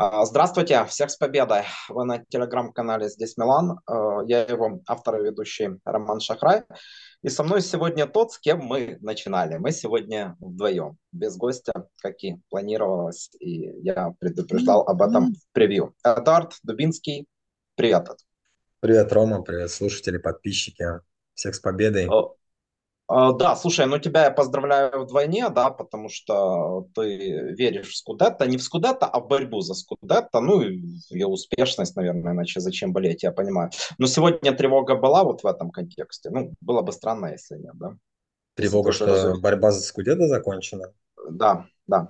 А, Здравствуйте, всех с победой. Вы на телеграм-канале «Здесь Милан». Э, Я его автор и ведущий Роман Шахрай. И со мной сегодня тот, с кем мы начинали. Мы сегодня вдвоем, без гостя, как и планировалось. И я предупреждал об этом в превью. Эдуард Дубинский, привет. Привет, Рома, привет, слушатели, подписчики. Всех с победой. А, Да, слушай, ну тебя я поздравляю вдвойне, да, потому что ты веришь в Скудетто, не в Скудетто, а в борьбу за Скудетто, ну и в ее успешность, наверное, иначе зачем болеть, я понимаю. Но сегодня тревога была вот в этом контексте, ну, было бы странно, если нет, да, Тревога, что борьба за Скудетто закончена. Да, да.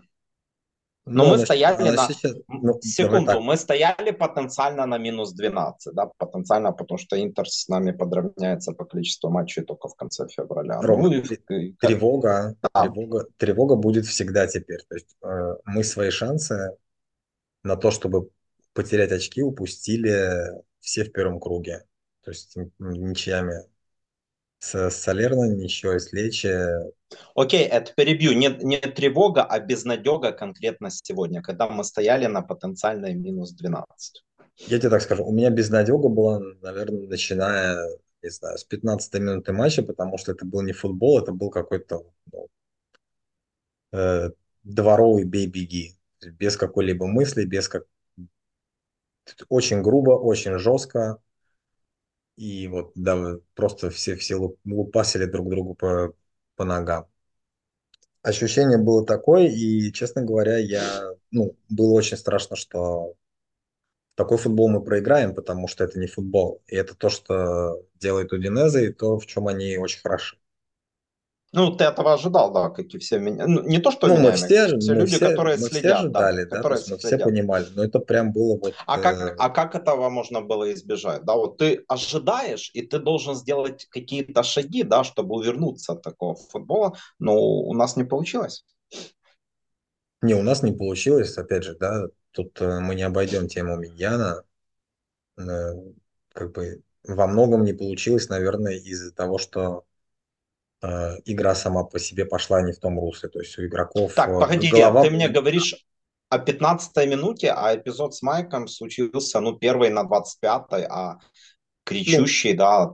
Но Ну, мы она, щ- стояли на... сейчас, ну, Секунду, мы стояли потенциально на минус 12, да, потенциально, потому что Интер с нами подравняется по количеству матчей только в конце февраля. Ну Рома, и как... тревога, Да. тревога, тревога будет всегда теперь. То есть э, мы свои шансы на то, чтобы потерять очки, упустили все в первом круге. То есть ничьями с Салерно, ничего с Лечи. Окей, это перебью. Не, не тревога, а безнадега конкретно сегодня, когда мы стояли на потенциальной минус 12. Я тебе так скажу, у меня безнадега была, наверное, начиная, не знаю, с пятнадцатой минуты матча, потому что это был не футбол, это был какой-то ну, э, дворовый бей-беги. Без какой-либо мысли, без как... Очень грубо, очень жестко. И вот, да, просто все, все луп- лупасили друг другу по, по ногам. Ощущение было такое, и, честно говоря, я, ну, было очень страшно, что такой футбол мы проиграем, потому что это не футбол. И это то, что делает Удинеза, и то, в чем они очень хороши. Ну, ты этого ожидал, да, как и все меня. Ну, не то, что Ну, мы меня, имею в виду, все, все мы люди, все, которые мы все следят, да, ожидали, да, то которые есть мы все понимали, но это прям было вот, А как, э, а как этого можно было избежать? Да, вот ты ожидаешь, и ты должен сделать какие-то шаги, да, чтобы увернуться от такого футбола, но у нас не получилось. не, у нас не получилось, опять же, да, тут э, мы не обойдем тему Миньяна, Э, как бы во многом не получилось, наверное, из-за того, что игра сама по себе пошла не в том русле, то есть у игроков Так, э, погоди, голова, ты мне говоришь о пятнадцатой минуте, а эпизод с Майком случился, ну, первый на двадцать пятой, а ну, кричущий, да,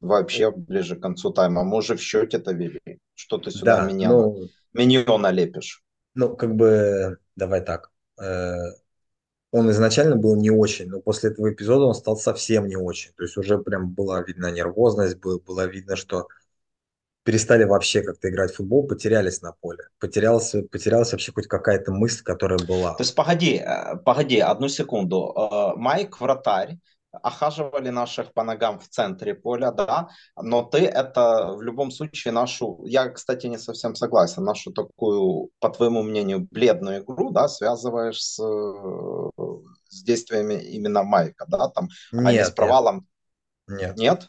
вообще ближе к концу тайма. Мы уже в счете-то вели. Что ты сюда да, миньона, ну, миньона лепишь? ну, как бы, давай так, э, он изначально был не очень, но после этого эпизода он стал совсем не очень. То есть уже прям была видна нервозность, было, было видно, что перестали вообще как-то играть в футбол, потерялись на поле. Потерялась, потерялась вообще хоть какая-то мысль, которая То была. есть, погоди, э, погоди, одну секунду. Э, Майк, вратарь, охаживали наших по ногам в центре поля, да, но ты это в любом случае нашу, я, кстати, не совсем согласен, нашу такую, по твоему мнению, бледную игру, да, связываешь с, с действиями именно Майка, да, там, а не с Нет, нет, провалом нет. нет?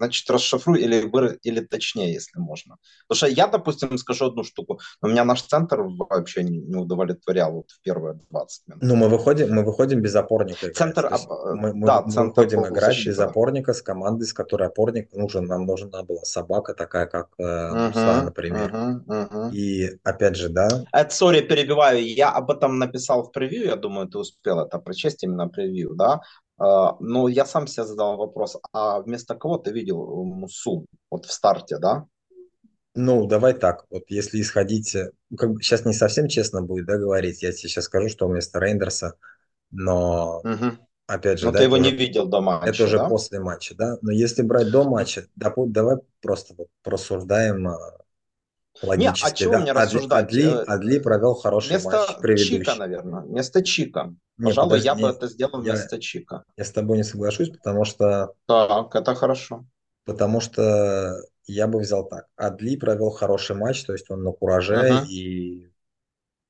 Значит, расшифруй или, выра- или точнее, если можно. Потому что я, допустим, скажу одну штуку. но Меня наш центр вообще не, не удовлетворял вот в первые 20 минут. Ну, мы выходим, мы выходим без опорника. Центр, а, мы, мы, да, мы центр выходим играть без полузащита. опорника с командой, с которой опорник нужен. Нам нужна была собака такая, как э, Угу, например. угу, угу. И опять же, да, Это, сори, перебиваю, я об этом написал в превью, я думаю, ты успел это прочесть, именно превью, да? А, Но я сам себе задал вопрос, а вместо кого ты видел Мусу вот в старте, да? ну, давай так. Вот если исходить, э, ну, как бы сейчас не совсем честно будет, да, говорить. Я тебе сейчас скажу, что вместо Рейндерса, но Угу. опять же, Но да, ты это его не уже, видел до это матча, уже да? после матча, да. Но если брать до матча, допу- давай просто вот прорассуждаем э, Не, а логически, чего да. мне Адли, рассуждать? Адли, Э, Адли провел хороший матч Вместо Чика, предыдущий. наверное, вместо Чика. Не, Пожалуй, я бы подожди, это сделал я, вместо Чика. я с тобой не соглашусь, потому что, Так, это хорошо. Потому что я бы взял так. Адли провел хороший матч, то есть он на кураже, Угу, и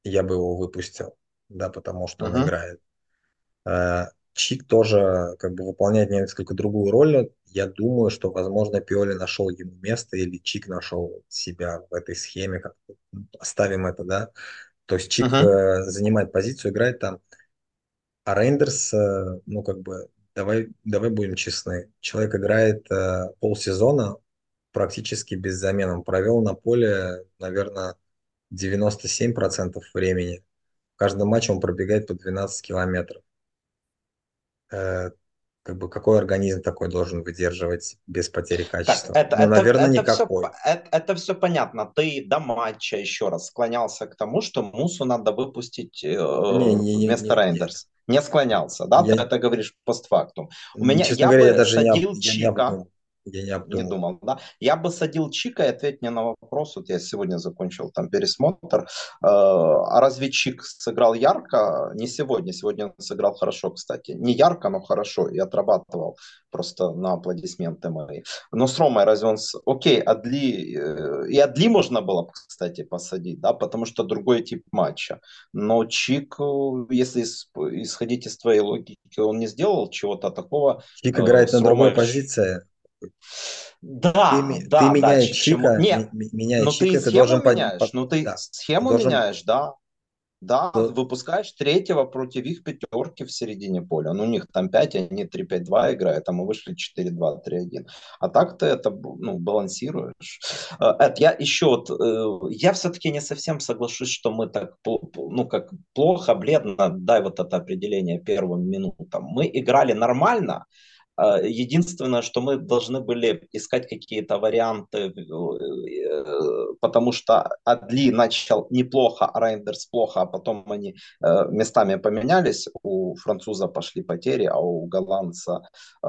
я бы его выпустил, да, потому что он угу, играет. Э, Чик тоже как бы выполняет несколько другую роль. Я думаю, что, возможно, Пиоли нашел ему место или Чик нашел себя в этой схеме. Как оставим это, да. То есть Чик угу, э, занимает позицию, играет там. А Рейндерс, э, ну как бы, давай, давай будем честны. Человек играет э, полсезона практически без замен. Он провел на поле, наверное, 97% времени каждом матче он пробегает по 12 километров. Э, как бы какой организм такой должен выдерживать без потери качества? Так, это, ну, это, наверное, это никакой. Все, это, это все понятно. Ты до матча еще раз склонялся к тому, что Мусу надо выпустить э, не, не, вместо не, Рейндерс. Не, не склонялся, да? Я... Ты это говоришь постфактум. У меня, Честно я говоря, я даже садил не, Чика. Я не я не обдумал. Не думал, да. Я бы садил Чика и ответь мне на вопрос. Вот я сегодня закончил там пересмотр. Э, а разве Чик сыграл ярко? Не сегодня. Сегодня он сыграл хорошо, кстати. Не ярко, но хорошо. И отрабатывал просто на аплодисменты мои. Но с Ромой разве он... Окей, Адли... Э, и Адли можно было, кстати, посадить, да, потому что другой тип матча. Но Чик, э, если исходить из твоей логики, он не сделал чего-то такого. Чик играет на другой позиции да, ты, да, ты да, меняешь чика, Нет, меняешь но чика, ты, ты должен меняешь, под... ну ты да, схему должен... меняешь, да. Да, да, выпускаешь третьего против их пятерки в середине поля. Ну, у них там 5, они 3-5-2 играют, а мы вышли 4-2-3-1. А так ты это ну, балансируешь. Э, Эд, я еще вот, э, я все-таки не совсем соглашусь, что мы так, ну, как плохо, бледно, дай вот это определение первым минутам. Мы играли нормально, единственное, что мы должны были искать какие-то варианты, э, потому что Адли начал неплохо, а Рейндерс плохо, а потом они э, местами поменялись. У француза пошли потери, а у голландца э,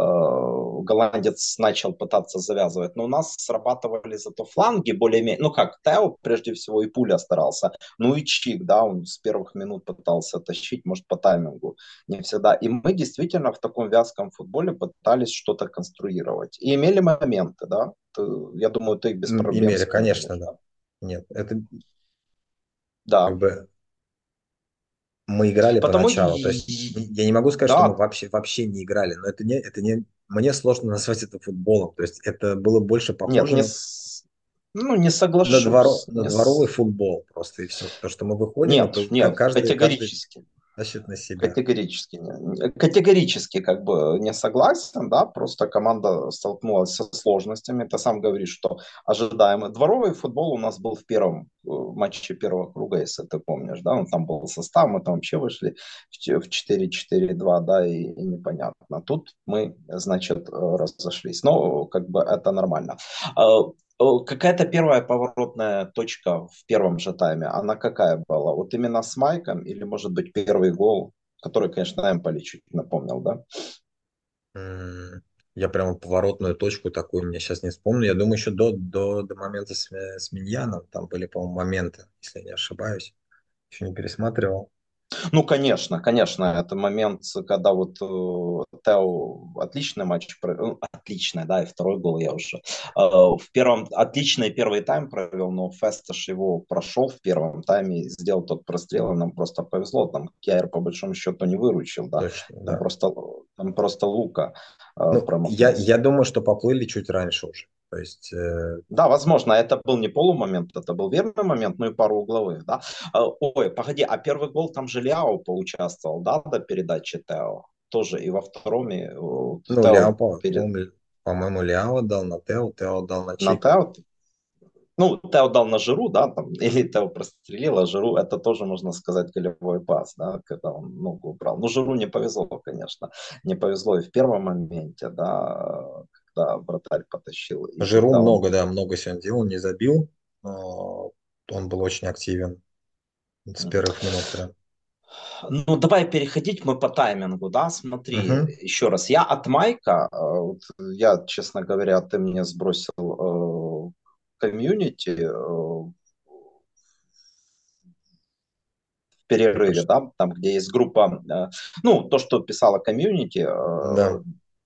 голландец начал пытаться завязывать. Но у нас срабатывали зато фланги более-менее. Ну как, Тео прежде всего и Пуля старался. Ну и Чик, да, он с первых минут пытался тащить, может, по таймингу не всегда. И мы действительно в таком вязком футболе пытались что-то конструировать. И имели моменты, да? Я думаю, ты без проблем. Имели, конечно, да. Нет, это... Да. Как бы мы играли Потому поначалу. И... То есть я не могу сказать, да. что мы вообще, вообще не играли, но это не, это не, мне сложно назвать это футболом. То есть это было больше похоже Нет, не, ну, не соглашусь. На, дворо, на дворовый футбол просто и все. То, что мы выходим, нет, то, нет, каждый, категорически. Каждый тащит на себя. Категорически, категорически как бы не согласен, да, просто команда столкнулась со сложностями. Ты сам говоришь, что ожидаемо. Дворовый футбол у нас был в первом э, матче первого круга, если ты помнишь, да, он там был состав, мы там вообще вышли в 4-4-2, да, и, и непонятно. Тут мы, значит, э, разошлись. Но как бы это нормально. Какая-то первая поворотная точка в первом же тайме, она какая была? Вот именно с Майком или, может быть, первый гол, который, конечно, Эмполи чуть напомнил, да? Я прямо поворотную точку такую мне сейчас не вспомню. Я думаю, еще до, до, до момента с, с Миньяном там были, по-моему, моменты, если я не ошибаюсь. Еще не пересматривал. Ну, конечно, конечно, это момент, когда вот э, Тео отличный матч, ну, отличный, да, и второй гол я уже. Э, в первом, отличный первый тайм провел, но Фесташ его прошел в первом тайме, сделал тот прострел, и нам просто повезло, там Кьяер по большому счету не выручил, да, Точно, там, да. Просто, там просто Лука э, ну, я, я думаю, что поплыли чуть раньше уже. То есть, э... Да, возможно, это был не полумомент, это был верный момент, ну и пару угловых, да. Э, ой, погоди, а первый гол там же Ляо поучаствовал, да, до передачи Тео? Тоже и во втором, и ну, Тео Ляо, перед... по-моему, Ляо дал на Тео, Тео дал на Чика. На Тео? Ну, Тео дал на Жиру, да, там, или Тео прострелил, а Жиру, это тоже, можно сказать, голевой пас, да, когда он ногу убрал. Ну, Жиру не повезло, конечно, не повезло и в первом моменте, да, когда вратарь потащил. Жиру много, он... да, много сегодня делал, не забил. Но он был очень активен с первых минут прям. Ну, давай переходить мы по таймингу, да, смотри, uh-huh. еще раз, я от Майка, э, вот, я, честно говоря, ты мне сбросил э, комьюнити э, в перерыве, да, там, где есть группа, э, ну, то, что писала комьюнити, э, да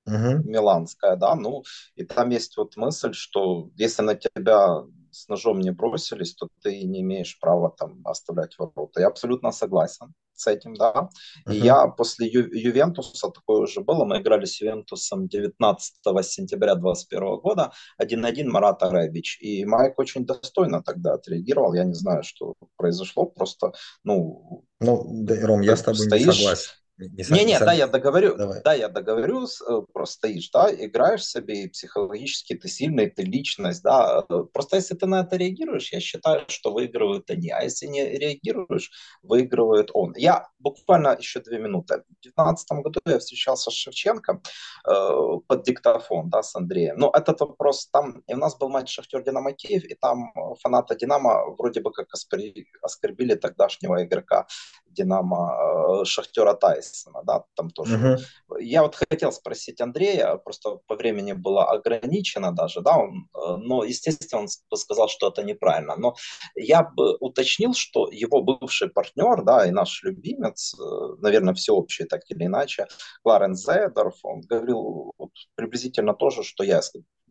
угу. миланская, да, ну, и там есть вот мысль, что если на тебя с ножом не бросились, то ты не имеешь права там оставлять ворота. Я абсолютно согласен с этим, да. Uh-huh. И я после Ю- Ювентуса, такое уже было, мы играли с Ювентусом 19 сентября 2021 года, 1-1 Марат Арабич. И Майк очень достойно тогда отреагировал. Я не знаю, что произошло, просто, ну... Ну, да, Ром, я с тобой стоишь, не согласен Не, не, не, не, да, я договорю, Давай. да, я договорю, э, просто стоишь, да, играешь себе, и психологически ты сильный, ты личность, да. Просто если ты на это реагируешь, я считаю, что выигрывают они, а если не реагируешь, выигрывает он. Я буквально еще две минуты. В 2019 году я встречался с Шевченко э, под диктофон, да, с Андреем. Но этот вопрос, там, и у нас был матч Шахтер-Динамо Киев, и там фанаты Динамо вроде бы как оскорбили тогдашнего игрока Динамо э, Шахтера Тайсона, да, там тоже. Uh-huh. Я вот хотел спросить Андрея, просто по времени было ограничено даже, да, он, э, но, естественно, он сказал, что это неправильно. Но я бы уточнил, что его бывший партнер, да, и наш любимец, э, наверное, всеобщий, так или иначе, Кларен Зедорф, он говорил вот, приблизительно то же, что я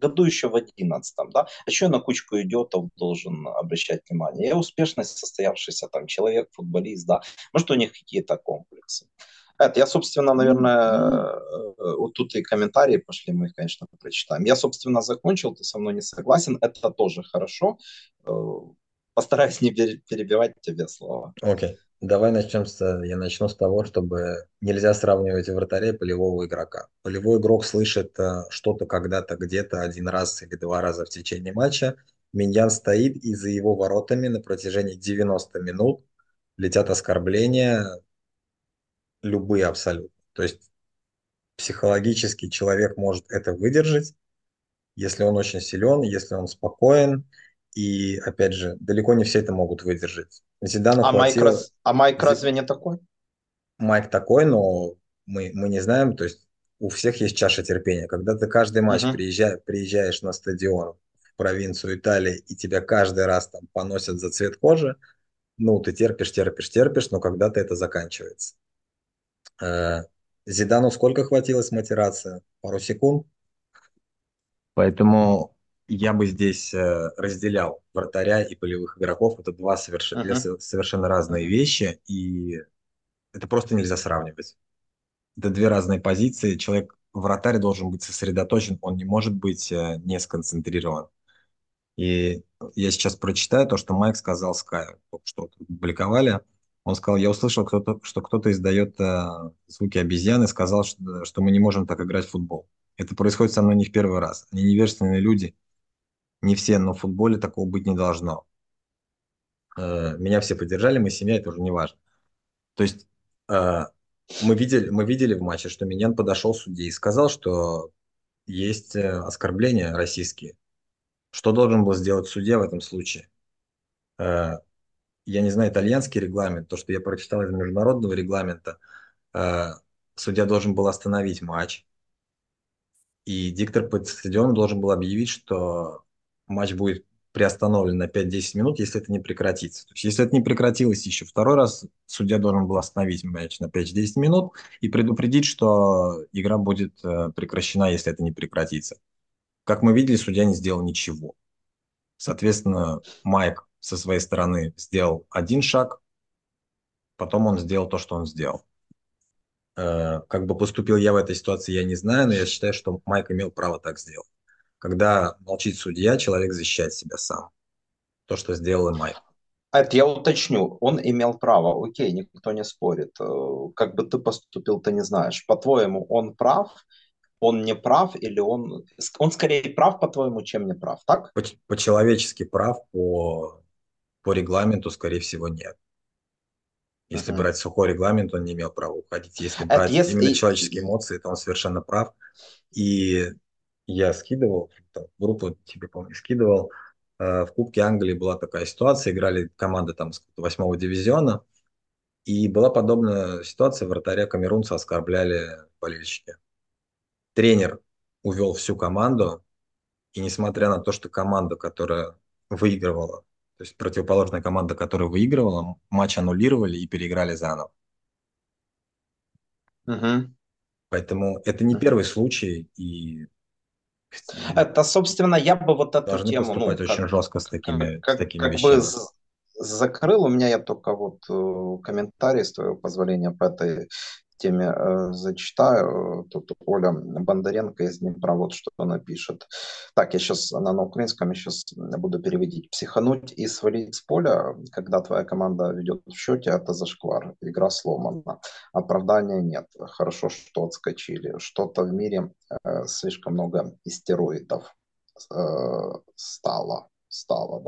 году еще в одиннадцатом, да, а еще на кучку идиотов должен обращать внимание. Я успешно состоявшийся там человек, футболист, да, может у них какие-то комплексы. Это я, собственно, наверное, э, вот тут и комментарии пошли, мы их, конечно, прочитаем. Я, собственно, закончил, ты со мной не согласен, это тоже хорошо. Э, постараюсь не перебивать тебе слова. Окей. Okay. Давай начнем с, я начну с того, чтобы нельзя сравнивать вратаря и полевого игрока. Полевой игрок слышит э, что-то когда-то, где-то один раз или два раза в течение матча. Миньян стоит, и за его воротами на протяжении 90 минут летят оскорбления, любые абсолютно. То есть психологически человек может это выдержать, если он очень силен, если он спокоен, и, опять же, далеко не все это могут выдержать. Зидану а, хватило... Майк, а Майк разве не такой? Майк такой, но мы, мы не знаем, то есть у всех есть чаша терпения. Когда ты каждый матч uh-huh. приезжаешь, приезжаешь на стадион в провинцию Италии, и тебя каждый раз там поносят за цвет кожи, ну, ты терпишь, терпишь, терпишь, но когда-то это заканчивается. Э, Зидану сколько хватило с мотивация? Пару секунд? Поэтому я бы здесь э, разделял вратаря и полевых игроков. Это два совершенно, uh-huh. совершенно разные вещи, и это просто нельзя сравнивать. Это две разные позиции. Человек, вратарь должен быть сосредоточен, он не может быть э, не сконцентрирован. И я сейчас прочитаю то, что Майк сказал Sky, что публиковали. Он сказал, я услышал, кто-то, что кто-то издает э, звуки обезьяны, сказал, что, что мы не можем так играть в футбол. Это происходит со мной не в первый раз. Они невежественные люди, не все, но в футболе такого быть не должно. Э, меня все поддержали, мы семья, это уже не важно. То есть э, мы видели, мы видели в матче, что Миньян подошел судье и сказал, что есть э, оскорбления российские. Что должен был сделать судья в этом случае? Я не знаю итальянский регламент, то, что я прочитал из международного регламента, судья должен был остановить матч, и диктор по стадиону должен был объявить, что матч будет приостановлен на 5-10 минут, если это не прекратится. То есть, если это не прекратилось еще второй раз, судья должен был остановить матч на 5-10 минут и предупредить, что игра будет э, прекращена, если это не прекратится. Как мы видели, судья не сделал ничего. Соответственно, Майк со своей стороны сделал один шаг, потом он сделал то, что он сделал. Э, как бы поступил я в этой ситуации, я не знаю, но я считаю, что Майк имел право так сделать. Когда молчит судья, человек защищает себя сам. То, что сделал и Майк. Это я уточню. Он имел право. Окей, никто не спорит. Э, как бы ты поступил, ты не знаешь. По-твоему, он прав? Он не прав или он... Он скорее прав, по-твоему, чем не прав, так? По-человечески прав, по, по регламенту, скорее всего, нет. Если uh-huh. брать сухой регламент, он не имел права уходить. Если брать если... именно человеческие эмоции, то он совершенно прав. И я скидывал, там, группу тебе, помню, скидывал. Э, в Кубке Англии была такая ситуация, играли команды там с восьмого дивизиона, и была подобная ситуация, вратаря камерунца оскорбляли болельщики. Тренер увел всю команду, и несмотря на то, что команда, которая выигрывала, то есть противоположная команда, которая выигрывала, матч аннулировали и переиграли заново. Угу. Поэтому это не первый случай, и это, собственно, я бы вот эту Должны тему... ну, очень как, жестко с такими, как, с такими как вещами. бы закрыл. У меня я только вот э, комментарий, с твоего позволения, по этой теме э, зачитаю. Тут Оля Бондаренко из Днепра вот что она пишет. Так, я сейчас, она на украинском, я сейчас буду переводить. Психануть и свалить с поля, когда твоя команда ведет в счете, это зашквар. Игра сломана. Оправдания нет. Хорошо, что отскочили. Что-то в мире э, слишком много истероидов э, стало. Стало,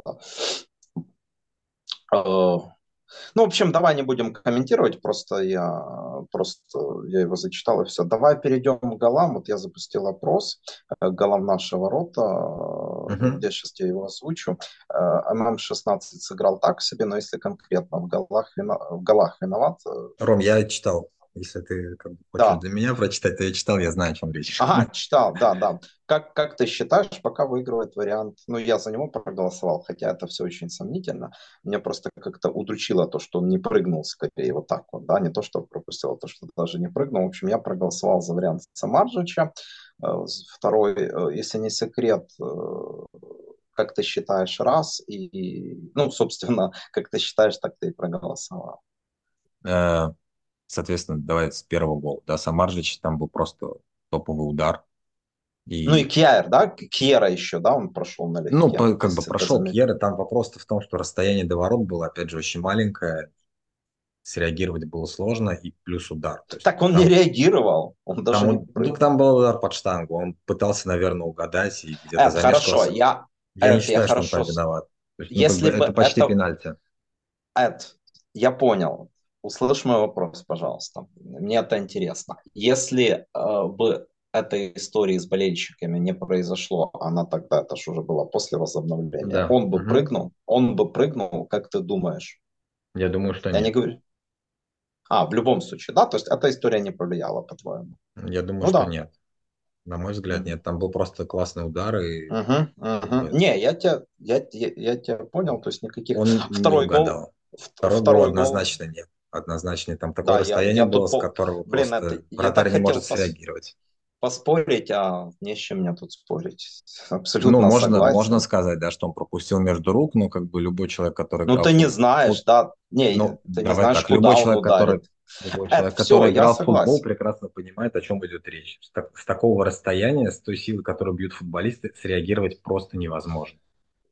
да. Э, ну, в общем, давай не будем комментировать, просто я, просто я его зачитал и все. Давай перейдем к голам. Вот я запустил опрос э, голам нашего рота, uh-huh. я сейчас тебе его озвучу. Э, ММ-16 сыграл так себе, но если конкретно в голах, в голах виноват... Ром, я читал. Если ты как бы, хочешь да. для меня прочитать, то я читал, я знаю, о чем речь. Ага, читал, да, да. Как, как ты считаешь, пока выигрывает вариант, ну, я за него проголосовал, хотя это все очень сомнительно. Меня просто как-то удручило то, что он не прыгнул скорее вот так вот, да, не то, что пропустил, а то, что даже не прыгнул. В общем, я проголосовал за вариант Самарджича. Э, второй, э, если не секрет, э, как ты считаешь, раз, и, ну, собственно, как ты считаешь, так ты и проголосовал. Соответственно, давай с первого гола. Да, Самаржич там был просто топовый удар. И... Ну и Кьяр, да? Кьера еще, да, он прошел на. Ну, по, как бы прошел Кьера, там вопрос в том, что расстояние до ворот было, опять же, очень маленькое, среагировать было сложно, и плюс удар. есть, так он там, не реагировал, он даже там, не ну, там был удар под штангу, он пытался, наверное, угадать и где-то э, Хорошо, я... Я Эд, не считаю, я что хорошо... он там виноват. есть, ну, Если бы это почти это... пенальти. Эд, я понял. Услышь мой вопрос, пожалуйста. Мне это интересно. Если э, бы этой истории с болельщиками не произошло, она тогда, это же уже было после возобновления, да. он бы угу. прыгнул, он бы прыгнул, как ты думаешь? Я думаю, что Я нет. не говорю. А, в любом случае, да? То есть эта история не повлияла, по-твоему? Я думаю, ну, что да. нет. На мой взгляд, нет. Там был просто классный удар. И... Угу, угу. Не, я тебя, я, я, я тебя понял, то есть никаких... Он второй не угадал. гол... Второй, второй гол однозначно нет однозначно. Там такое да, расстояние я, я было, с которого Блин, просто это, вратарь не может среагировать. Поспорить, а не с чем мне тут спорить. Абсолютно Ну, можно, можно сказать, да, что он пропустил между рук, но как бы любой человек, который... Ну, ты не знаешь, да. Не, ну, ты не знаешь, так, куда любой человек, ударит. который Любой человек, Это который все, играл в футбол, прекрасно понимает, о чем идет речь. С, так, с такого расстояния, с той силы, которую бьют футболисты, среагировать просто невозможно.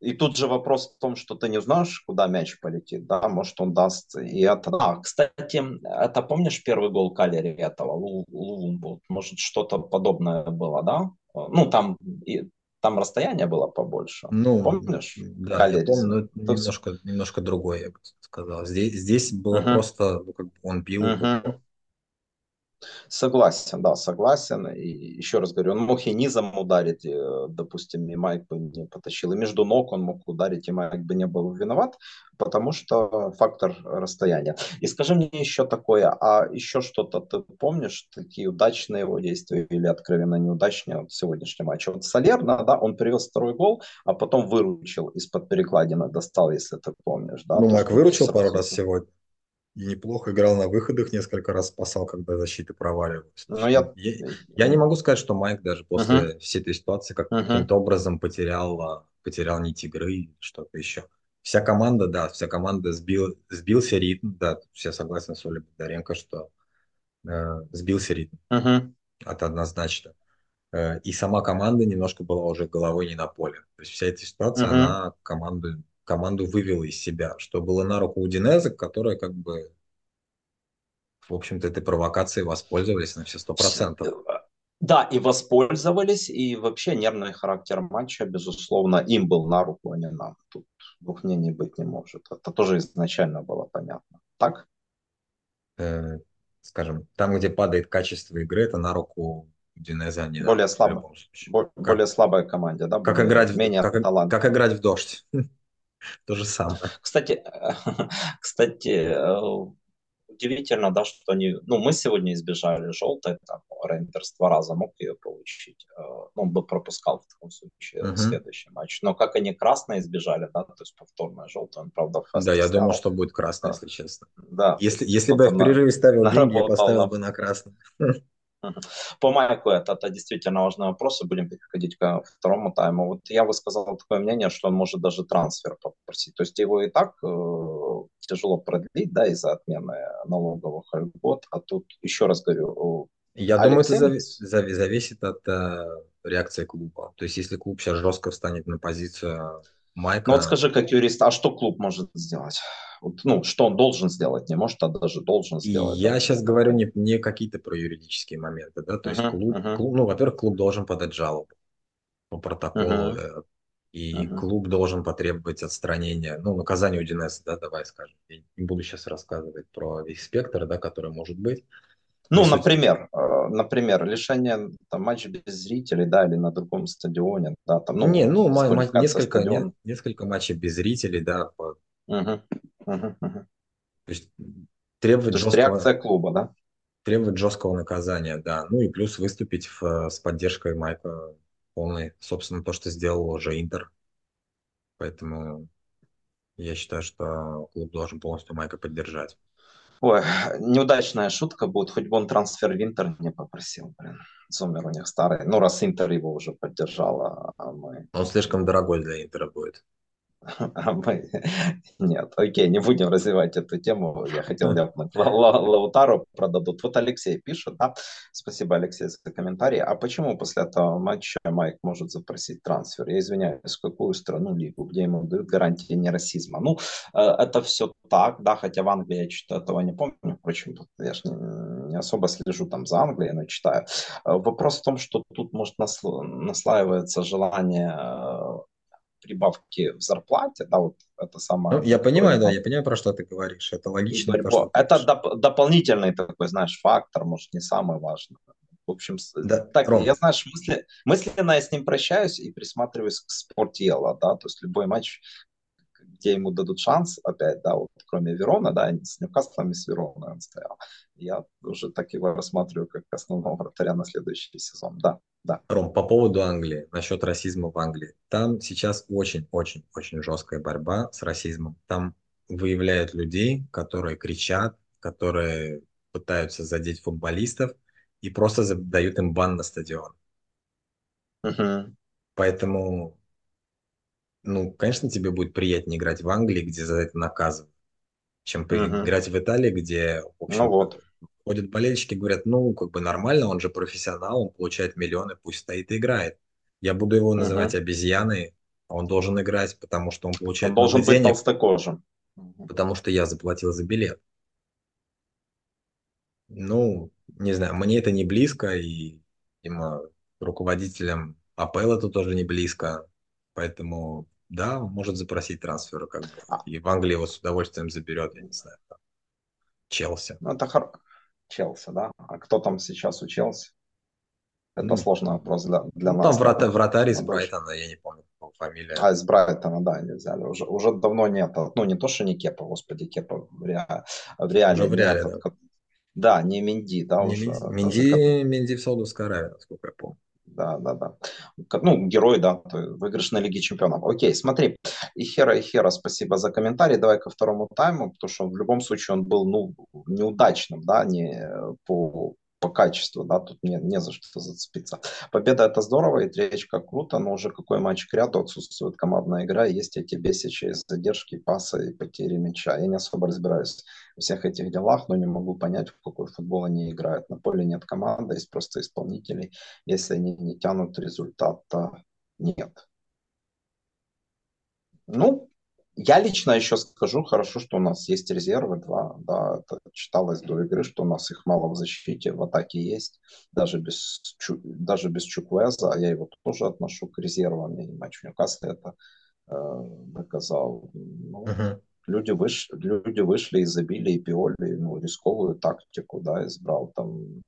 И тут же вопрос в том, что ты не знаешь, куда мяч полетит, да, может он даст. И это, а, кстати, это помнишь первый гол Калери этого, Лувумбу? Может что-то подобное было, да? Ну, там, и, там расстояние было побольше. Ну, помнишь? Да, Калери? я помню, но немножко, немножко другое, я бы сказал. Здесь, здесь было uh-huh. просто, ну, как бы он бил, uh-huh. Согласен, да, согласен. И еще раз говорю, он мог и низом ударить, э, допустим, и Майк бы не потащил. И между ног он мог ударить, и Майк бы не был виноват, потому что фактор расстояния. И скажи мне еще такое, а еще что-то ты помнишь, такие удачные его действия или откровенно неудачные вот в сегодняшнем матче? Вот Солерно, да, он привез второй гол, а потом выручил из-под перекладины, достал, если ты помнишь. Да, ну, Майк выручил пару раз сегодня и неплохо играл на выходах, несколько раз спасал, когда защита проваливалась. Но я... Я, я не могу сказать, что Майк даже после uh-huh. всей этой ситуации как uh-huh. каким-то образом потерял, а, потерял нить игры что-то еще. Вся команда, да, вся команда сбил, сбился ритм, да, все согласны с Олей Бондаренко, что э, сбился ритм. Uh-huh. Это однозначно. Э, и сама команда немножко была уже головой не на поле. То есть вся эта ситуация, uh-huh. она команду команду вывела из себя, что было на руку Удинеза, которая как бы, в общем-то, этой провокацией воспользовались на все сто процентов. Да, и воспользовались, и вообще нервный характер матча, безусловно, им был на руку, а не нам. Тут двух мнений быть не может. Это тоже изначально было понятно. Так? Э, скажем, там, где падает качество игры, это на руку Удинеза, а не более, слабо, более слабая команде, да? Как играть, менее как, как играть в дождь. То же самое. Кстати, кстати, э, удивительно, да, что они, ну, мы сегодня избежали желтой, там, Рейндерс два раза мог ее получить, э, ну, он бы пропускал в таком случае uh-huh. следующий матч, но как они красное избежали, да, то есть повторная желтая, он, правда, Да, я думал, что будет красное, да. если честно. Да. Если, если бы я в перерыве ставил деньги, я поставил бы на красное. По Майку это, это действительно важный вопрос, и будем переходить ко второму тайму. Вот я высказал такое мнение, что он может даже трансфер попросить. То есть его и так э, тяжело продлить, да, из-за отмены налоговых льгот, а тут, еще раз говорю, я думаю, это зави- зависит от э, реакции клуба. То есть, если клуб сейчас жестко встанет на позицию Майка... Ну вот скажи, как юрист, а что клуб может сделать? Вот, ну, что он должен сделать, не может, а даже должен сделать. Я сейчас говорю не, не какие-то про юридические моменты, да, то есть uh-huh, клуб, uh-huh. клуб, ну, во-первых, клуб должен подать жалобу по протоколу, uh-huh. и uh-huh. клуб должен потребовать отстранения, ну, наказания у Динеса, да, давай скажем. Я не буду сейчас рассказывать про весь спектр, да, который может быть. Ну, например, э, например, лишение там, матча без зрителей, да, или на другом стадионе, да, там, ну, не, ну, несколько, не, несколько матчей без зрителей, да. По... Угу, угу, угу. То есть требовать То жесткого, реакция клуба, да? Требовать жесткого наказания, да. Ну и плюс выступить в, с поддержкой Майка полной. Собственно, то, что сделал уже Интер. Поэтому я считаю, что клуб должен полностью Майка поддержать. Ой, неудачная шутка будет, хоть бы он трансфер в Интер не попросил, блин. Сумер у них старый. Ну, раз Интер его уже поддержала, а мы... Он слишком дорогой для Интера будет. А мы... Нет, окей, не будем развивать эту тему. Я хотел ляпнуть. Лаутару продадут. Вот Алексей пишет, да? Спасибо, Алексей, за комментарий. А почему после этого матча Майк может запросить трансфер? Я извиняюсь, в какую страну лигу, где ему дают гарантии не расизма? Ну, э, это все так, да, хотя в Англии я что-то этого не помню. Впрочем, я же не, особо слежу там за Англией, но читаю. Э, вопрос в том, что тут может наслаивается желание э, прибавки в зарплате, да, вот это самое. Ну, я понимаю, да, я понимаю, про что ты говоришь, это логично. То, что это доп- дополнительный такой, знаешь, фактор, может, не самый важный. В общем, да, так, Ром. я, знаешь, мысли, мысленно я с ним прощаюсь и присматриваюсь к спортела, да, то есть любой матч, где ему дадут шанс, опять, да, вот кроме Верона, да, с Ньюкаслом и с Вероной он стоял. Я уже так его рассматриваю как основного вратаря на следующий сезон, да. Да. Ром, по поводу Англии, насчет расизма в Англии. Там сейчас очень-очень-очень жесткая борьба с расизмом. Там выявляют людей, которые кричат, которые пытаются задеть футболистов и просто дают им бан на стадион. Угу. Поэтому, ну, конечно, тебе будет приятнее играть в Англии, где за это наказывают, чем угу. играть в Италии, где, в общем, ну вот ходят болельщики, говорят, ну, как бы нормально, он же профессионал, он получает миллионы, пусть стоит и играет. Я буду его называть uh-huh. обезьяной, а он должен играть, потому что он получает он должен быть денег, толстокожим. Потому что я заплатил за билет. Ну, не знаю, мне это не близко, и, видимо, руководителям АПЛ это тоже не близко. Поэтому, да, он может запросить трансфер, как бы. А. И в Англии его с удовольствием заберет, я не знаю, там, Челси. Ну, это, хор- Челси, да? А кто там сейчас у Челси? Это ну, сложный вопрос для, для ну, нас. Там врата, вратарь из Брайтона, я не помню, фамилия. А, из Брайтона, да, они взяли. Уже, уже давно нет. Ну, не то, что не Кепа, господи, Кепа в, ре... в реале. Уже в реале, нет, да. Да, не Минди, да, не уже. Минди, как... Минди в Саудовской Аравии, насколько я помню. Да, да, да. Ну, герой, да, выигрышной Лиги Чемпионов. Окей, смотри, и Хера, и Хера, спасибо за комментарий. Давай ко второму тайму, потому что в любом случае он был, ну, неудачным, да, не по по качеству, да, тут не, не за что зацепиться. Победа это здорово, и тречка круто, но уже какой матч к ряду отсутствует командная игра, есть эти бесячие задержки, пасы и потери мяча. Я не особо разбираюсь во всех этих делах, но не могу понять, в какой футбол они играют. На поле нет команды, есть просто исполнители. Если они не тянут, результата нет. Ну, я лично еще скажу, хорошо, что у нас есть резервы, два, да, это читалось до игры, что у нас их мало в защите, в атаке есть, даже без, даже без Чуквеза, а я его тоже отношу к резервам, и матч в Ньюкасле это э, доказал. Ну, uh-huh. люди, выш, люди вышли и забили, и Пиоли, ну, рисковую тактику, да, избрал там,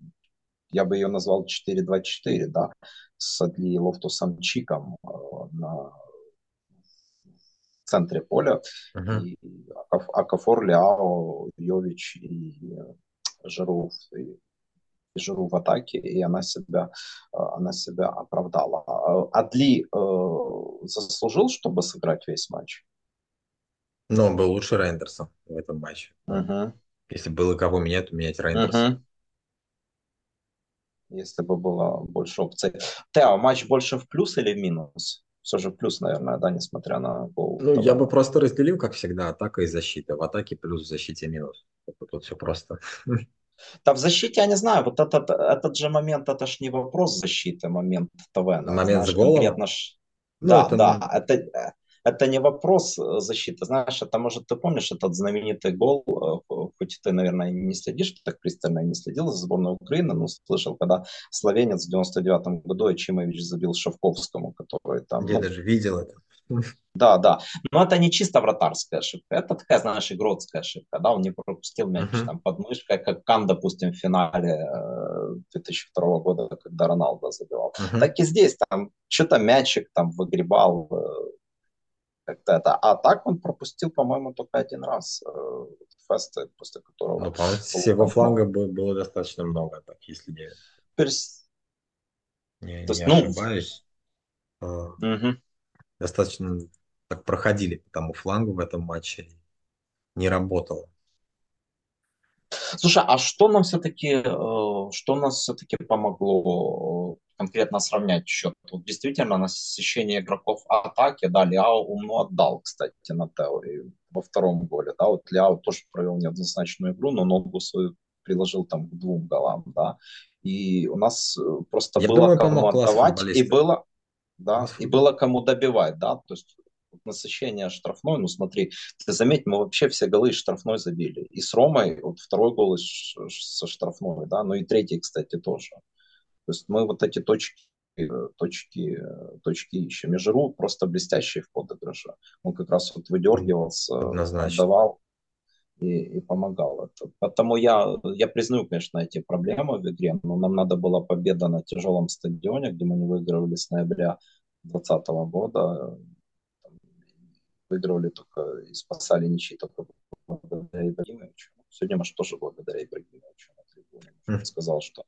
я бы ее назвал 4-2-4, да, с Адли Лофтусом Чиком э, на центре поля. Uh-huh. И Акафор, Ляо, Йович и Жиру, и, и Жиру в атаке, и она себя, она себя оправдала. Адли э, заслужил, чтобы сыграть весь матч? Ну, он был лучше Рейндерса в этом матче. Uh-huh. Если было кого менять, то менять Рейндерса. Uh-huh. если бы было больше опций. Тео, матч больше в плюс или в минус? Все же плюс, наверное, да, несмотря на гол. Ну, я бы просто разделил, как всегда, атака и защита. В атаке плюс, в защите минус. Тут все просто. Да, в защите, я не знаю, вот этот, этот же момент, это ж не вопрос защиты, момент ТВ. Момент знаешь, с голом? Ну, да, это... да, это, это не вопрос э, защиты. Знаешь, это, может, ты помнишь этот знаменитый гол, э, хоть ты, наверное, не следишь так пристально, не следил за сборной Украины, но слышал, когда словенец в 99 году Ачимович забил Шевковскому, который там... Я ну, даже видел это. Да, да. Но это не чисто вратарская ошибка. Это такая, знаешь, игротская ошибка. Да, он не пропустил мяч uh-huh. там под мышкой, как Кан, допустим, в финале 2002 э, года, когда Роналдо забивал. Uh-huh. Так и здесь, там, что-то мячик там выгребал, как-то это. А так он пропустил, по-моему, только один раз э, феста, после которого... Ну, по-моему, всего фланга было, было достаточно много, так, если не... Перс... Не, То есть, не ну... ошибаюсь. Угу. Достаточно так проходили по тому флангу в этом матче. Не работало. Слушай, а что нам все-таки, э, что нас все-таки помогло конкретно сравнять счет. Тут действительно насыщение игроков атаки, да, Ляо умно отдал, кстати, на теории во втором голе, да, вот Ляо тоже провел неоднозначную игру, но ногу свою приложил там к двум голам, да, и у нас э, просто Я было думаю, кому отдавать, и было, да, и было кому добивать, да, то есть насыщение штрафной, ну смотри, ты заметь, мы вообще все голы из штрафной забили. И с Ромой, вот второй гол из, со штрафной, да, ну и третий, кстати, тоже. То есть мы вот эти точки точки, точки ищем. И Жиру просто блестящий в подыгрыше. Он как раз вот выдергивался, Однозначно. отдавал и, и помогал. Это. Поэтому я, я признаю, конечно, эти проблемы в игре, но нам надо была победа на тяжелом стадионе, где мы не выигрывали с ноября 2020 года. Выигрывали только и спасали ничьи только благодаря Ибрагимовичу. Сегодня, может, тоже благодаря Ибрагимовичу на трибуне. Mm. Сказал, что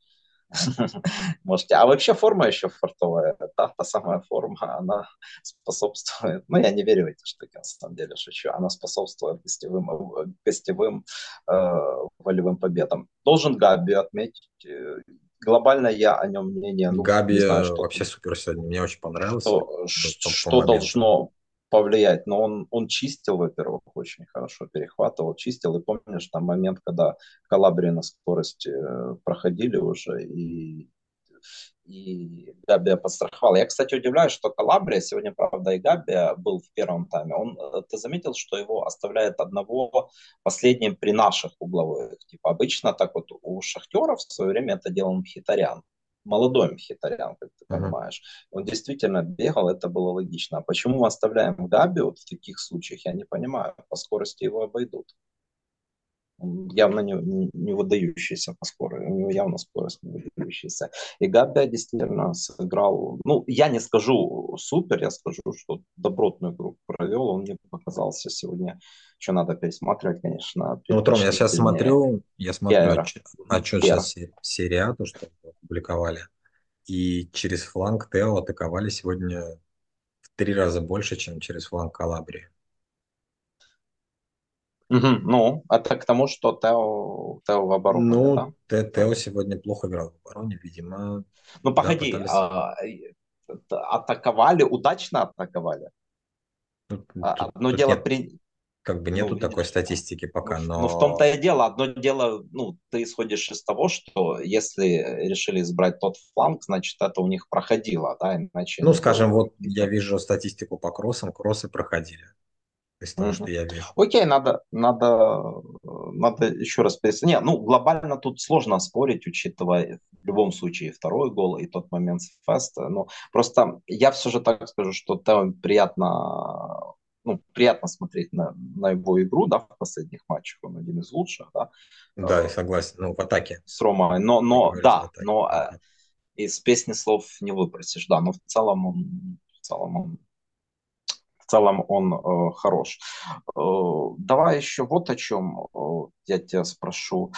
Можете. А вообще форма еще фартовая, да, та самая форма, она способствует, ну я не верю в эти штуки, на самом деле шучу, она способствует гостевым, гостевым э, волевым победам. Должен Габи отметить, э, глобально я о нем мнение. Ну, Габи знаю, что, вообще супер сегодня, мне очень понравилось. Что, что должно повлиять, но он, он чистил, во-первых, очень хорошо перехватывал, чистил, и помнишь там момент, когда Калабрия на скорости э, проходили уже, и, и Габия подстраховал. Я, кстати, удивляюсь, что Калабрия, сегодня, правда, и Габия был в первом тайме, он, э, ты заметил, что его оставляет одного последним при наших угловых, типа обычно так вот у шахтеров в свое время это делал Мхитарян, молодой Мхитарян, как ты понимаешь. Он действительно бегал, это было логично. А почему мы оставляем Габи вот в таких случаях, я не понимаю. По скорости его обойдут. Он явно не, не, выдающийся по скорости, у него явно скорость не выдающаяся. И Габи действительно сыграл, ну, я не скажу супер, я скажу, что добротную игру провел, он мне показался сегодня, что надо пересматривать, конечно. Ну, Тром, я сейчас смотрю, я смотрю отчет, отчет сейчас серия, то, что опубликовали, и через фланг Тео атаковали сегодня в три раза больше, чем через фланг Калабрии. Угу, ну, это к тому, что Тео, Тео в обороне, Ну, да? Те- Тео сегодня плохо играл в обороне, видимо. Ну, погоди, пытались... а, атаковали, удачно атаковали? Ну, а, тут, Одно тут дело нет, при... Как бы нету ну, такой статистики пока, ну, но... Ну, в том-то и дело. Одно дело, ну, ты исходишь из того, что если решили избрать тот фланг, значит, это у них проходило, да, иначе... Ну, скажем, вот я вижу статистику по кроссам, кроссы проходили из того, что я вижу. Окей, надо, надо, надо еще раз пересмотреть. Не, ну, глобально тут сложно спорить, учитывая в любом случае второй гол и тот момент с Феста. Но просто я все же так скажу, что там приятно ну, приятно смотреть на, на его игру, да, в последних матчах, он один из лучших, да. Да, я согласен, ну, в атаке. С Ромой, но, но да, но э, из песни слов не выпросишь, да, но в целом он, в целом он целом он э, хорош. Э, давай еще вот о чем э, я тебя спрошу.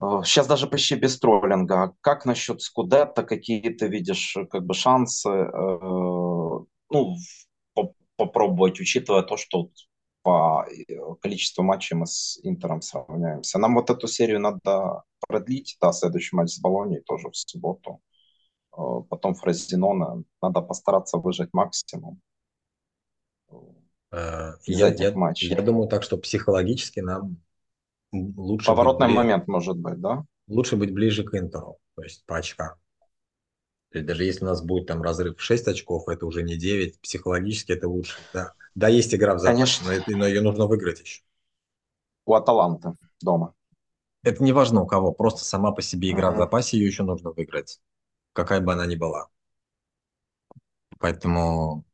Э, сейчас даже почти без троллинга. Как насчет Скудетта? Какие ты видишь как бы шансы? Э, ну, по попробовать, учитывая то, что по э, количеству матчей мы с Интером сравняемся. Нам вот эту серию надо продлить. Да, следующий матч с Болонией тоже в субботу. Э, потом Фразинона. Надо постараться выжать максимум э, из я, этих я, матчей. Я думаю так, что психологически нам лучше... Поворотный быть, момент может быть, да? Лучше быть ближе к Интеру, то есть по очкам. То есть даже если у нас будет там разрыв в 6 очков, это уже не 9, психологически это лучше. Да, да есть игра в запасе, но, это, но ее нужно выиграть еще. У Аталанты дома. Это не важно у кого, просто сама по себе игра uh-huh. в запасе, ее еще нужно выиграть, какая бы она ни была. Поэтому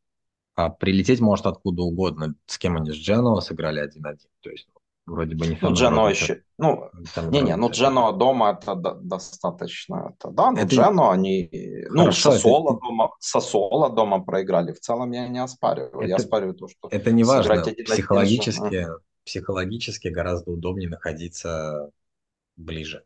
а прилететь может откуда угодно. С кем они с Дженова сыграли 1-1. То есть вроде бы не Ну, Джено еще... Ну, не-не, ну Джено дома это до- достаточно. Это, да, но это... Джено они... Ну, Хорошо, Сосола, это... дома, Сосола дома проиграли. В целом я не оспариваю. Это... Я оспариваю то, что... Это не важно. Психологически, психологически гораздо удобнее находиться ближе.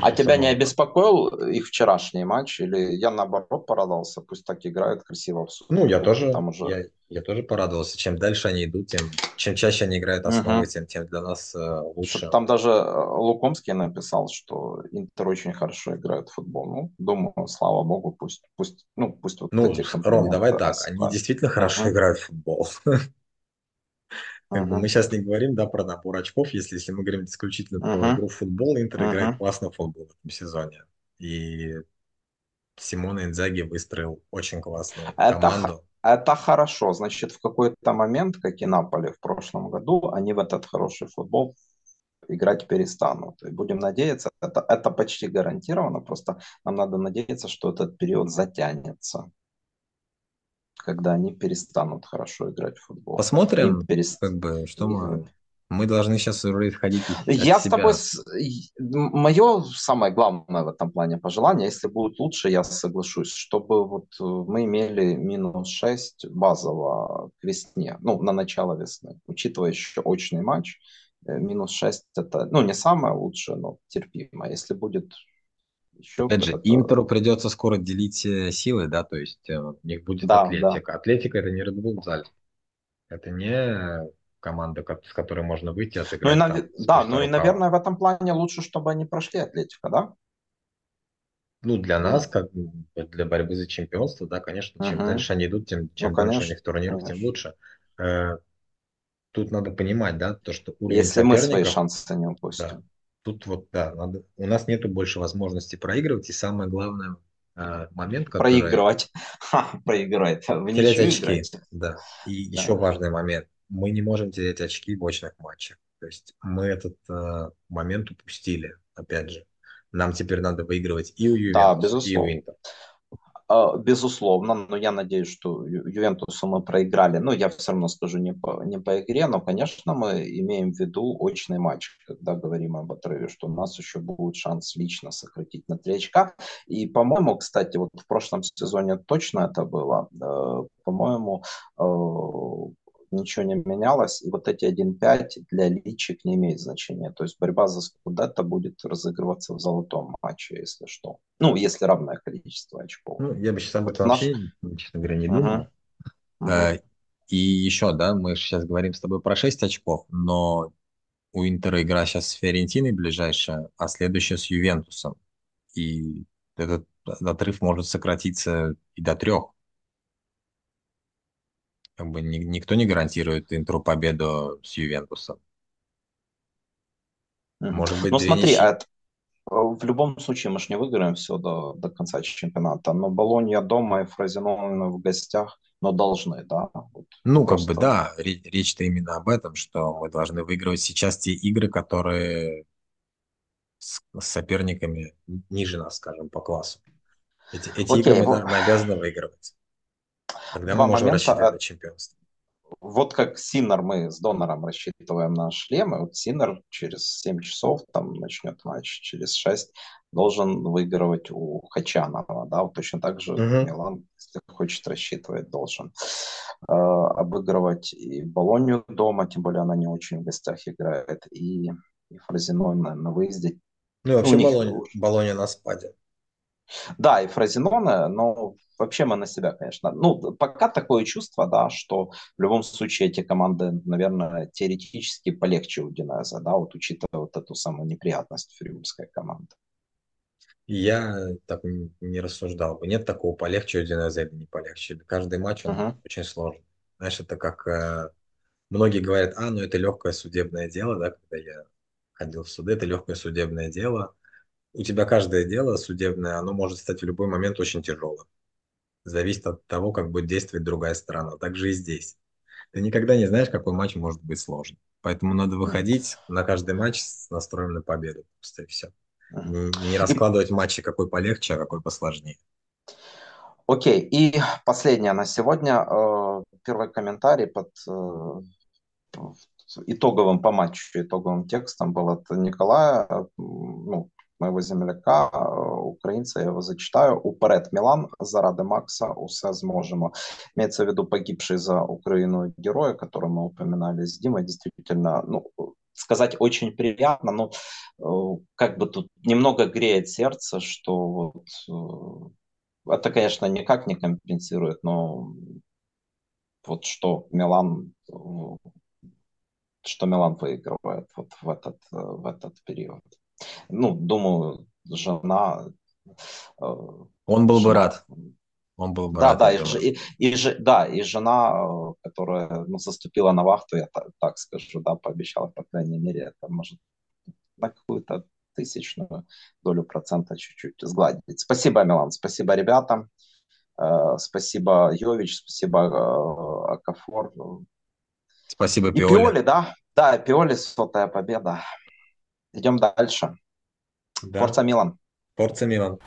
А тебя не обеспокоил их вчерашний матч? Или я наоборот порадовался, пусть так играют красиво в суд. Ну, я тоже, там уже... я, я тоже порадовался. Чем дальше они идут, тем чем чаще они играют основы, угу. тем, тем для нас э, лучше. Там даже э, Лукомский написал, что Интер очень хорошо играет в футбол. Ну, думаю, слава богу, пусть, пусть, ну, пусть вот ну, эти Ром, давай так, они действительно хорошо угу. играют в футбол. Как бы мы сейчас не говорим, да, про набор очков, если, если мы говорим исключительно про игру в футбол, Интер играет классно в футбол в этом сезоне. И Симона Инзаги выстроил очень классную это, команду. Это хорошо. Значит, в какой-то момент, как и Наполе в прошлом году, они в этот хороший футбол играть перестанут. И будем надеяться, это, это почти гарантированно, просто нам надо надеяться, что этот период затянется когда они перестанут хорошо играть в футбол. Посмотрим, перест... как бы, что мы... Мы должны сейчас исходить Я с тобой... Мое самое главное в этом плане пожелание, если будет лучше, я соглашусь, чтобы вот э, мы имели минус 6 базово к весне, ну, на начало весны, учитывая еще очный матч, э, минус 6 это, ну, не самое лучшее, но терпимо. Если будет еще Опять же, Интеру придется скоро делить э, силы, да, то есть э, у них будет да, Атлетика. Да. Атлетика это не Red Bull Заль. Это не команда, с которой можно выйти отыграть. Ну и, там, да, ну и, наверное, в этом плане лучше, чтобы они прошли Атлетика, да? Ну, для нас, как для борьбы за чемпионство, да, конечно, чем uh-huh. дальше они идут, тем чем ну, больше у них турниров, конечно. тем лучше. Э, тут надо понимать, да, то, что уровень Если мы свои шансы не упустим. Да, тут вот, да, надо, у нас нету больше возможности проигрывать, и самое главное, э, момент, который... Проигрывать. Проигрывать. терять очки, да. И да. еще важный момент. Мы не можем терять очки в очных матчах. То есть мы этот э, момент упустили, опять же. Нам теперь надо выигрывать и у Ювентуса, да, и у Интера. А, безусловно, но я надеюсь, что Ювентусу мы проиграли. Ну, я все равно скажу не по, не по игре, но, конечно, мы имеем в виду очный матч, когда говорим об отрыве, что у нас еще будет шанс лично сократить на 3 очка. И, по-моему, кстати, вот в прошлом сезоне точно это было. Э, по-моему, э, ничего не менялось, и вот эти 1-5 для личик не имеет значения. То есть борьба за Скудетто будет разыгрываться в золотом матче, если что. Ну, если равное количество очков. Ну, я бы сейчас об этом вообще, наш... честно говоря, не думал. Uh-huh. И еще, да, мы сейчас говорим с тобой про 6 очков, но у Интера игра сейчас с Фиорентиной ближайшая, а следующая с Ювентусом. И этот отрыв может сократиться и до трех как бы ни, никто не гарантирует Интеру победу с Ювентусом. Может быть, ну смотри, а в любом случае мы же не выиграем все до, до конца чемпионата, но Болонья дома и Фразенон в гостях, но должны, да? Вот ну, как бы да, речь-то именно об этом, что мы должны выигрывать сейчас те игры, которые с, с соперниками ниже нас, скажем, по классу. Эти, эти Окей, игры мы, мы обязаны выигрывать. Тогда мы можем момента, рассчитывать на чемпионство. Вот как Синер мы с Донором рассчитываем на шлемы, вот Синер через 7 часов там начнет матч, через 6 должен выигрывать у Хачанова, да, вот точно так же угу. Милан, если хочет рассчитывать, должен э, обыгрывать и Болонию дома, тем более она не очень в гостях играет, и, и Фразино на, на выезде. Ну и вообще Болония, них... Болония на спаде. Да, и Фразиноне, но вообще мы на себя, конечно. Ну, пока такое чувство, да, что в любом случае эти команды, наверное, теоретически полегче у Динеза, да, вот учитывая вот эту самую неприятность фриульской команды. Я так не рассуждал бы. Нет такого полегче у Динеза или не полегче. Каждый матч, он uh-huh. очень сложный. Знаешь, это как... Э, многие говорят, а, ну это легкое судебное дело, да, когда я ходил в суды, это легкое судебное дело у тебя каждое дело судебное, оно может стать в любой момент очень тяжелым. Зависит от того, как будет действовать другая сторона. Так же и здесь. Ты никогда не знаешь, какой матч может быть сложным. Поэтому надо выходить на каждый матч с настроем на победу. Просто и все. Не, раскладывать матчи, какой полегче, а какой посложнее. Окей, и последнее на сегодня. Э, первый комментарий под э, итоговым по матчу, итоговым текстом был от Николая. Ну, моего земляка, українця, я его зачитаю. Уперед Милан заради Макса усе зможемо. Имеется в виду погибший за Украину героя, которого мы упоминали с Димой. Действительно, ну, сказать очень приятно, но э, как бы тут немного греет сердце, что вот э, это, конечно, никак не компенсирует, но вот что Милан что Милан выигрывает вот в этот, в этот период ну, думаю, жена... Э, Он был жена, бы рад. Он был бы да, рад. Да, и, и, и, да, и жена, э, которая ну, заступила на вахту, я так, так скажу, да, пообещала, по крайней мере, это может на какую-то тысячную долю процента чуть-чуть сгладить. Спасибо, Милан, спасибо ребятам, э, спасибо Йович, спасибо Акафор. Спасибо Пиоли. И Пиоли, да, да, Пиоли, сотая победа. Идем дальше. Да. Forza Milan. Forza Milan.